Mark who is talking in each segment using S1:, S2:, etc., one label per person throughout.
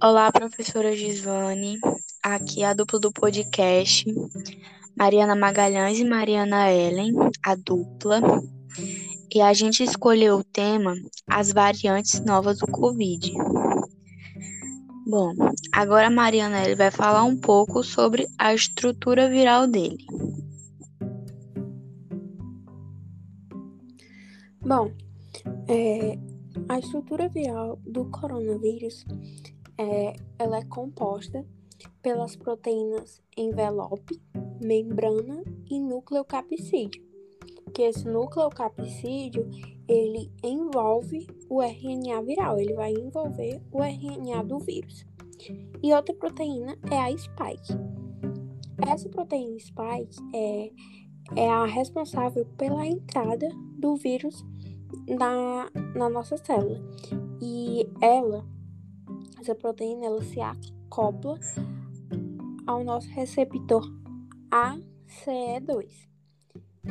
S1: Olá, professora Gisvane. Aqui é a dupla do podcast, Mariana Magalhães e Mariana Ellen, a dupla. E a gente escolheu o tema As variantes novas do Covid. Bom, agora a Mariana Ellen vai falar um pouco sobre a estrutura viral dele.
S2: Bom, é, a estrutura viral do coronavírus é, ela é composta pelas proteínas envelope, membrana e nucleocapsídeo. Que esse nucleocapsídeo ele envolve o RNA viral, ele vai envolver o RNA do vírus. E outra proteína é a spike. Essa proteína spike é, é a responsável pela entrada do vírus na, na nossa célula. E ela, essa proteína, ela se acopla ao nosso receptor ACE2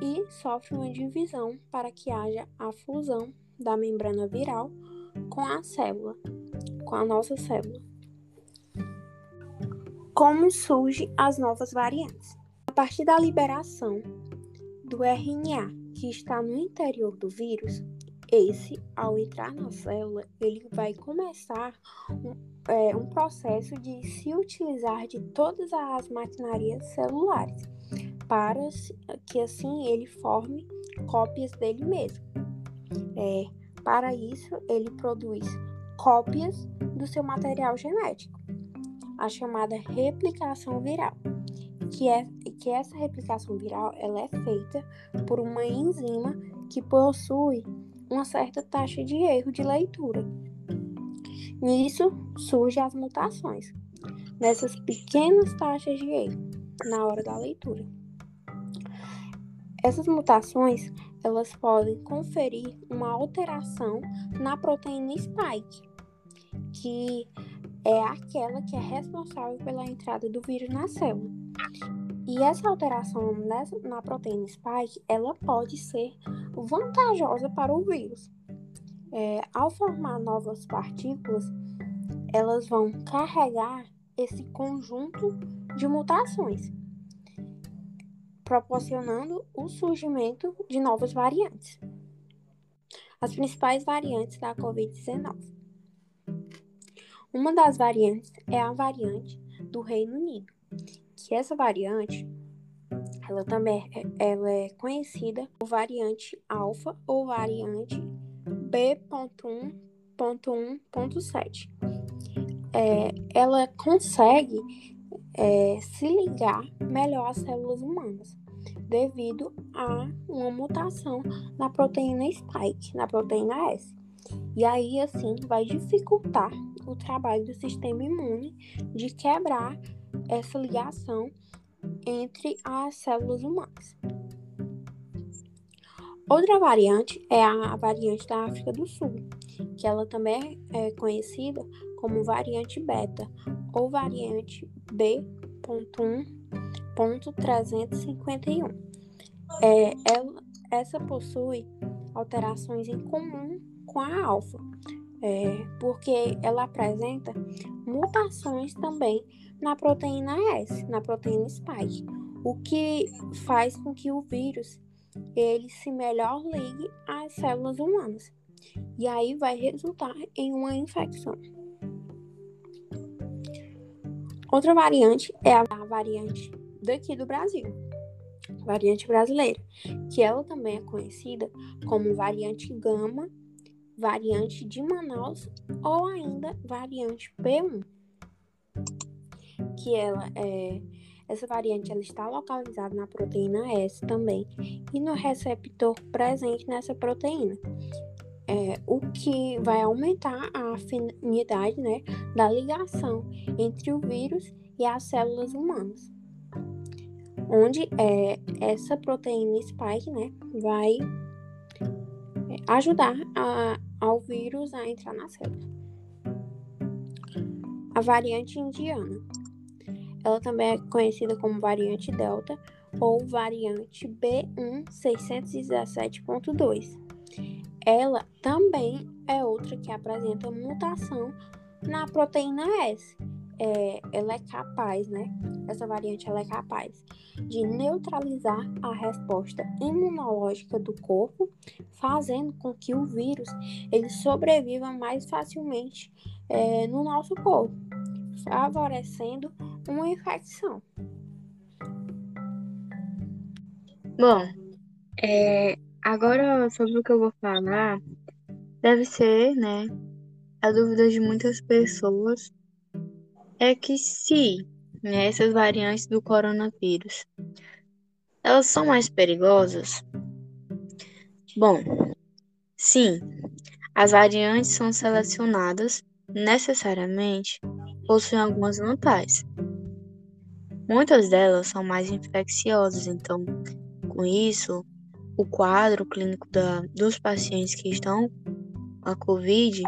S2: e sofre uma divisão para que haja a fusão da membrana viral com a célula, com a nossa célula. Como surgem as novas variantes? A partir da liberação do RNA que está no interior do vírus, esse, ao entrar na célula, ele vai começar um, é, um processo de se utilizar de todas as maquinarias celulares para que assim ele forme cópias dele mesmo. É, para isso, ele produz cópias do seu material genético, a chamada replicação viral que, é, que essa replicação viral ela é feita por uma enzima que possui uma certa taxa de erro de leitura. Nisso surgem as mutações, nessas pequenas taxas de erro na hora da leitura. Essas mutações elas podem conferir uma alteração na proteína spike, que é aquela que é responsável pela entrada do vírus na célula. E essa alteração nessa, na proteína spike, ela pode ser vantajosa para o vírus. É, ao formar novas partículas, elas vão carregar esse conjunto de mutações, proporcionando o surgimento de novas variantes. As principais variantes da Covid-19. Uma das variantes é a variante do Reino Unido, que essa variante ela também é, ela é conhecida como variante alfa ou variante B.1.1.7. É, ela consegue é, se ligar melhor às células humanas devido a uma mutação na proteína spike, na proteína S. E aí, assim, vai dificultar o trabalho do sistema imune de quebrar essa ligação entre as células humanas. Outra variante é a variante da África do Sul, que ela também é conhecida como variante beta ou variante B.1.351. É, ela, essa possui alterações em comum com a alfa, é, porque ela apresenta mutações também na proteína S, na proteína spike, o que faz com que o vírus ele se melhor ligue às células humanas. E aí vai resultar em uma infecção. Outra variante é a variante daqui do Brasil, variante brasileira, que ela também é conhecida como variante gama, variante de Manaus ou ainda variante P1 que ela é essa variante ela está localizada na proteína S também e no receptor presente nessa proteína. É, o que vai aumentar a afinidade né, da ligação entre o vírus e as células humanas. Onde é, essa proteína spike né, vai é, ajudar a, ao vírus a entrar na célula. A variante indiana. Ela também é conhecida como variante Delta ou variante B1617.2. Ela também é outra que apresenta mutação Na proteína S, é, ela é capaz, né? Essa variante ela é capaz de neutralizar a resposta imunológica do corpo, fazendo com que o vírus ele sobreviva mais facilmente é, no nosso corpo, favorecendo uma infecção.
S1: Bom, é, agora sobre o que eu vou falar, deve ser, né, a dúvida de muitas pessoas é que se né, essas variantes do coronavírus elas são mais perigosas? Bom, sim, as variantes são selecionadas necessariamente possuem algumas vantagens. Muitas delas são mais infecciosas, então, com isso, o quadro clínico da, dos pacientes que estão com a Covid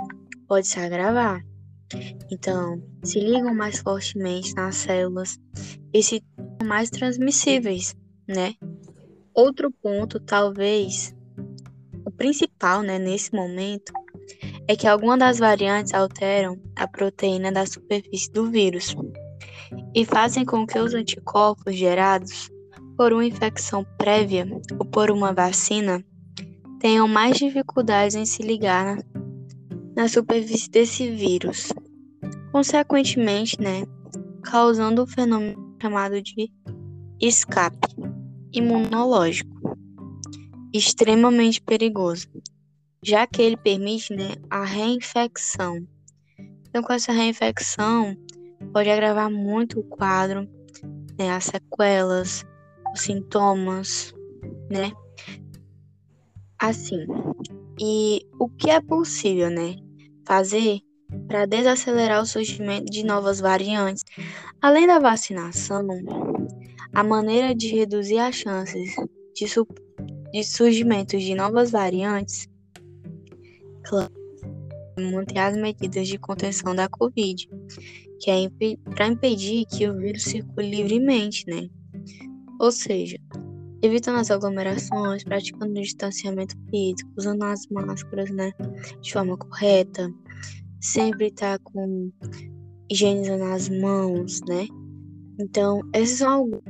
S1: pode se agravar. Então, se ligam mais fortemente nas células e se tornam mais transmissíveis, né? Outro ponto, talvez, o principal, né, nesse momento, é que algumas das variantes alteram a proteína da superfície do vírus e fazem com que os anticorpos gerados por uma infecção prévia ou por uma vacina tenham mais dificuldades em se ligar na, na superfície desse vírus consequentemente, né, causando um fenômeno chamado de escape imunológico, extremamente perigoso, já que ele permite né, a reinfecção. Então, com essa reinfecção, pode agravar muito o quadro, né, as sequelas, os sintomas, né? Assim, e o que é possível, né, fazer para desacelerar o surgimento de novas variantes. Além da vacinação, a maneira de reduzir as chances de, su de surgimento de novas variantes, claro, manter as medidas de contenção da Covid, que é imp para impedir que o vírus circule livremente, né? Ou seja, evitando as aglomerações, praticando o distanciamento físico, usando as máscaras, né, de forma correta, sempre estar tá com higienizando as mãos, né? Então, essas são algumas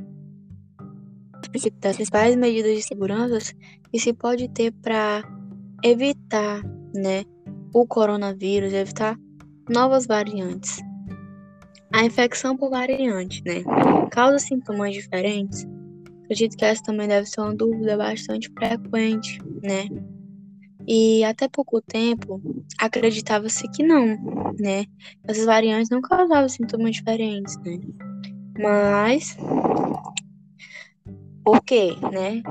S1: das principais medidas de segurança que se pode ter para evitar, né, o coronavírus, evitar novas variantes. A infecção por variante, né, causa sintomas diferentes. Acredito que essa também deve ser uma dúvida bastante frequente, né? E até pouco tempo acreditava-se que não, né? Essas variantes não causavam sintomas diferentes, né? Mas por quê, né?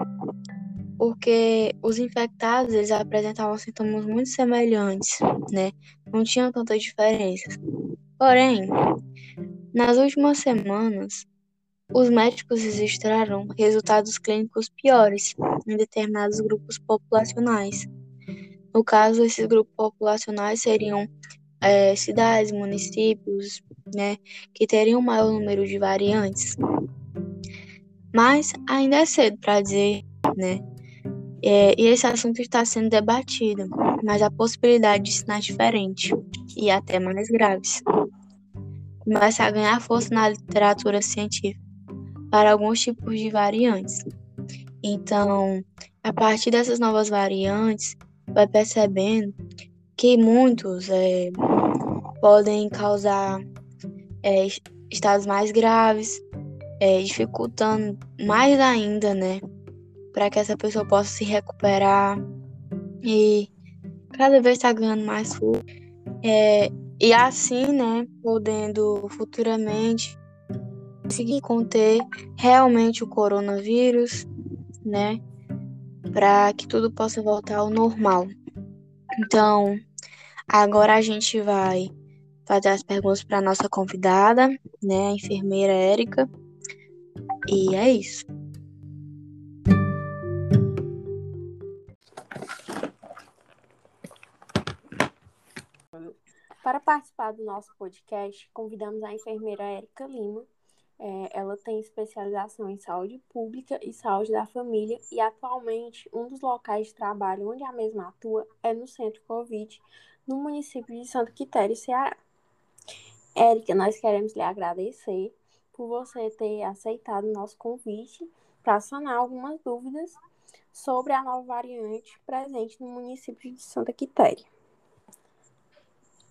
S1: Porque os infectados eles apresentavam sintomas muito semelhantes, né? Não tinham tanta diferença. Porém, nas últimas semanas, os médicos registraram resultados clínicos piores em determinados grupos populacionais no caso, esses grupos populacionais seriam é, cidades, municípios, né, que teriam um maior número de variantes. Mas ainda é cedo para dizer, né? É, e esse assunto está sendo debatido, mas a possibilidade de sinais diferentes e até mais graves começa a ganhar força na literatura científica para alguns tipos de variantes. Então, a partir dessas novas variantes, vai percebendo que muitos é, podem causar é, estados mais graves, é, dificultando mais ainda, né, para que essa pessoa possa se recuperar e cada vez está ganhando mais força. É, e assim, né, podendo futuramente conseguir conter realmente o coronavírus, né, para que tudo possa voltar ao normal. Então, agora a gente vai fazer as perguntas para nossa convidada, né, a enfermeira Érica. E é isso.
S2: Para participar do nosso podcast, convidamos a enfermeira Érica Lima, é, ela tem especialização em saúde pública e saúde da família e atualmente um dos locais de trabalho onde a mesma atua é no Centro Covid, no município de Santo Quitério, Ceará. Érica, nós queremos lhe agradecer por você ter aceitado o nosso convite para sanar algumas dúvidas sobre a nova variante presente no município de Santa Quitéria.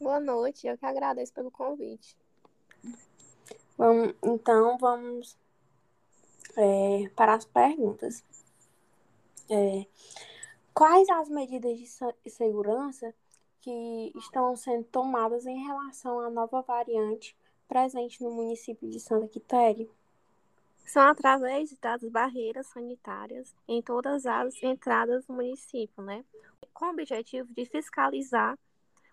S3: Boa noite, eu que agradeço pelo convite.
S2: Vamos, então, vamos é, para as perguntas. É, quais as medidas de segurança que estão sendo tomadas em relação à nova variante presente no município de Santa Quitéria?
S3: São através das barreiras sanitárias em todas as entradas do município, né? Com o objetivo de fiscalizar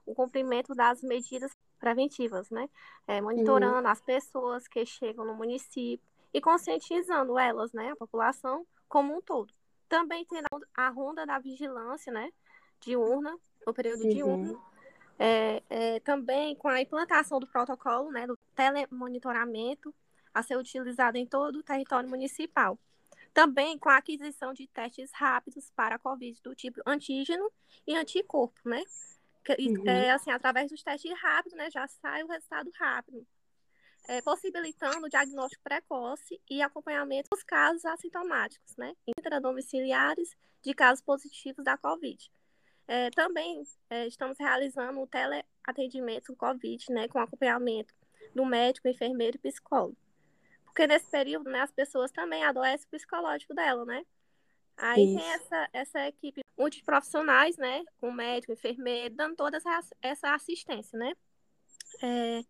S3: o cumprimento das medidas preventivas, né? É, monitorando uhum. as pessoas que chegam no município e conscientizando elas, né? A população como um todo. Também tem a ronda da vigilância, né? Diurna, no período uhum. diurno. É, é, também com a implantação do protocolo, né? Do telemonitoramento a ser utilizado em todo o território municipal. Também com a aquisição de testes rápidos para a Covid do tipo antígeno e anticorpo, né? Uhum. É, assim, através dos testes rápidos, né, já sai o resultado rápido, é, possibilitando o diagnóstico precoce e acompanhamento dos casos assintomáticos, né, intradomiciliares de casos positivos da Covid. É, também é, estamos realizando o teleatendimento Covid, né, com acompanhamento do médico, enfermeiro e psicólogo. Porque nesse período, né, as pessoas também adoecem o psicológico dela, né? Aí Isso. tem essa, essa equipe multiprofissionais, né? Com médico, enfermeiro, dando toda essa, essa assistência, né? É,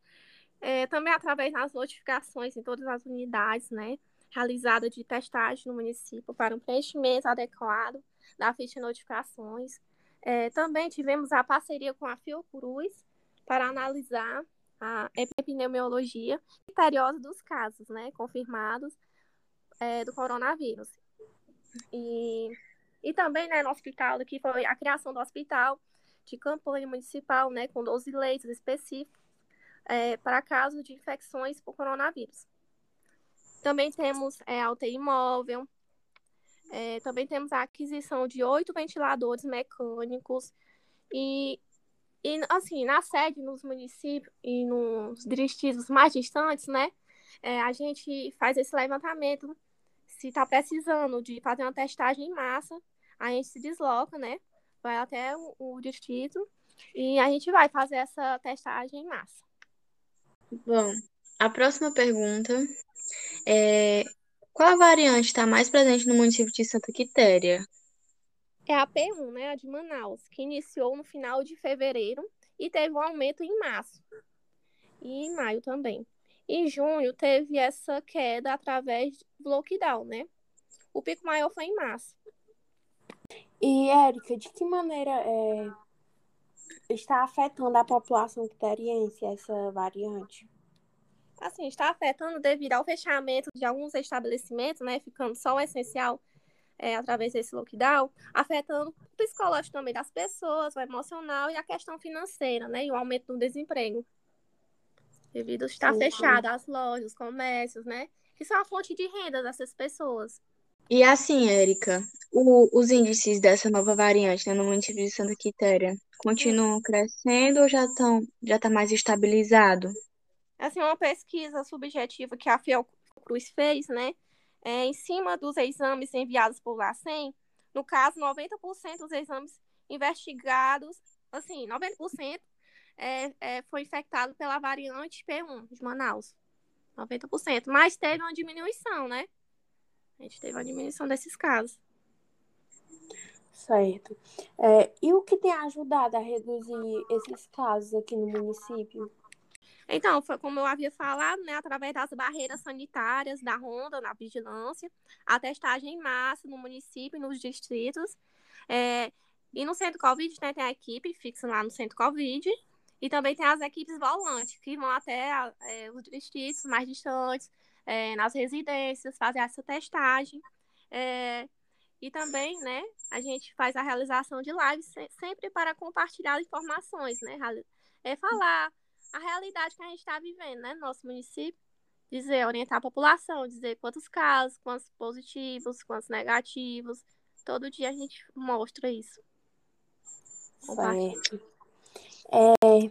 S3: é, também através das notificações em todas as unidades, né? Realizada de testagem no município para um preenchimento adequado da ficha de notificações. É, também tivemos a parceria com a Fiocruz para analisar a epidemiologia criteriosa dos casos, né, confirmados é, do coronavírus. E, e também, né, no hospital, que foi a criação do hospital de campanha municipal, né, com 12 leitos específicos é, para casos de infecções por coronavírus. Também temos é, a UTI móvel, é, também temos a aquisição de oito ventiladores mecânicos e e, assim, na sede, nos municípios e nos distritos mais distantes, né, é, a gente faz esse levantamento. Se está precisando de fazer uma testagem em massa, a gente se desloca, né, vai até o, o distrito e a gente vai fazer essa testagem em massa.
S1: Bom, a próxima pergunta é: qual a variante está mais presente no município de Santa Quitéria?
S3: é a P1, né, a de Manaus, que iniciou no final de fevereiro e teve um aumento em março e em maio também. Em junho teve essa queda através do lockdown, né? O pico maior foi em março.
S2: E, Érica, de que maneira é, está afetando a população quiteriense essa variante?
S3: Assim, está afetando devido ao fechamento de alguns estabelecimentos, né? Ficando só o essencial é, através desse lockdown, afetando o psicológico também das pessoas, o emocional e a questão financeira, né? E o aumento do desemprego. Devido a estar fechada as lojas, os comércios, né? Que são a fonte de renda dessas pessoas.
S1: E assim, Érica, os índices dessa nova variante né, no município de Santa Quitéria continuam crescendo ou já estão já está mais estabilizado?
S3: Assim, uma pesquisa subjetiva que a Fiocruz fez, né, é, em cima dos exames enviados por LACEN, no caso, 90% dos exames investigados, assim, 90% é, é, foi infectado pela variante P1 de Manaus. 90%. Mas teve uma diminuição, né? A gente teve uma diminuição desses casos.
S2: Certo. É, e o que tem ajudado a reduzir esses casos aqui no município?
S3: Então, foi como eu havia falado, né, através das barreiras sanitárias, da ronda, na vigilância, a testagem em massa no município e nos distritos. É, e no centro Covid, né, tem a equipe fixa lá no centro Covid. E também tem as equipes volantes, que vão até é, os distritos mais distantes, é, nas residências, fazer essa testagem. É, e também, né, a gente faz a realização de lives sempre para compartilhar informações, né? É falar a realidade que a gente está vivendo, né, no nosso município, dizer, orientar a população, dizer quantos casos, quantos positivos, quantos negativos. Todo dia a gente mostra isso.
S2: Certo. É,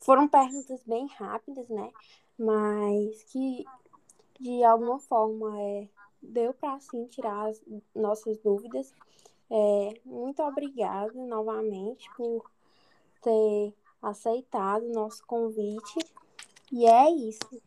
S2: foram perguntas bem rápidas, né? Mas que de alguma forma é, deu para assim tirar as nossas dúvidas. É, muito obrigada novamente por ter aceitado o nosso convite. E é isso.